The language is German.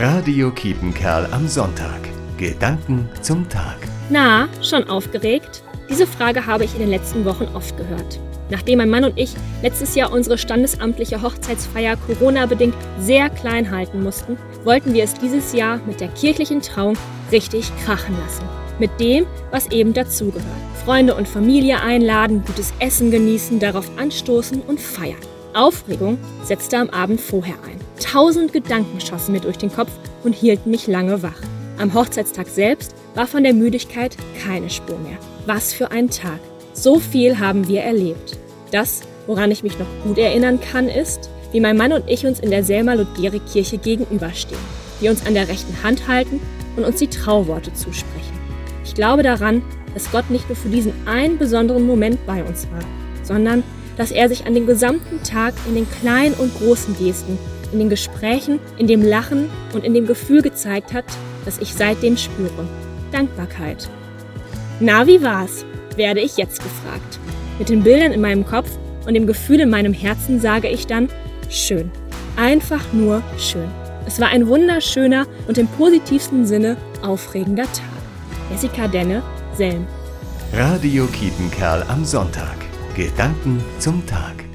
Radio Kiepenkerl am Sonntag. Gedanken zum Tag. Na, schon aufgeregt? Diese Frage habe ich in den letzten Wochen oft gehört. Nachdem mein Mann und ich letztes Jahr unsere standesamtliche Hochzeitsfeier Corona-bedingt sehr klein halten mussten, wollten wir es dieses Jahr mit der kirchlichen Trauung richtig krachen lassen. Mit dem, was eben dazugehört. Freunde und Familie einladen, gutes Essen genießen, darauf anstoßen und feiern. Aufregung setzte am Abend vorher ein. Tausend Gedanken schossen mir durch den Kopf und hielten mich lange wach. Am Hochzeitstag selbst war von der Müdigkeit keine Spur mehr. Was für ein Tag. So viel haben wir erlebt. Das, woran ich mich noch gut erinnern kann, ist, wie mein Mann und ich uns in der Selma Ludgeri Kirche gegenüberstehen, wir uns an der rechten Hand halten und uns die Trauworte zusprechen. Ich glaube daran, dass Gott nicht nur für diesen einen besonderen Moment bei uns war, sondern dass er sich an den gesamten Tag in den kleinen und großen Gesten, in den Gesprächen, in dem Lachen und in dem Gefühl gezeigt hat, das ich seitdem spüre. Dankbarkeit. Na, wie war's? werde ich jetzt gefragt. Mit den Bildern in meinem Kopf und dem Gefühl in meinem Herzen sage ich dann, schön. Einfach nur schön. Es war ein wunderschöner und im positivsten Sinne aufregender Tag. Jessica Denne, Selm. Radio Kiepenkerl am Sonntag. Gedanken zum Tag.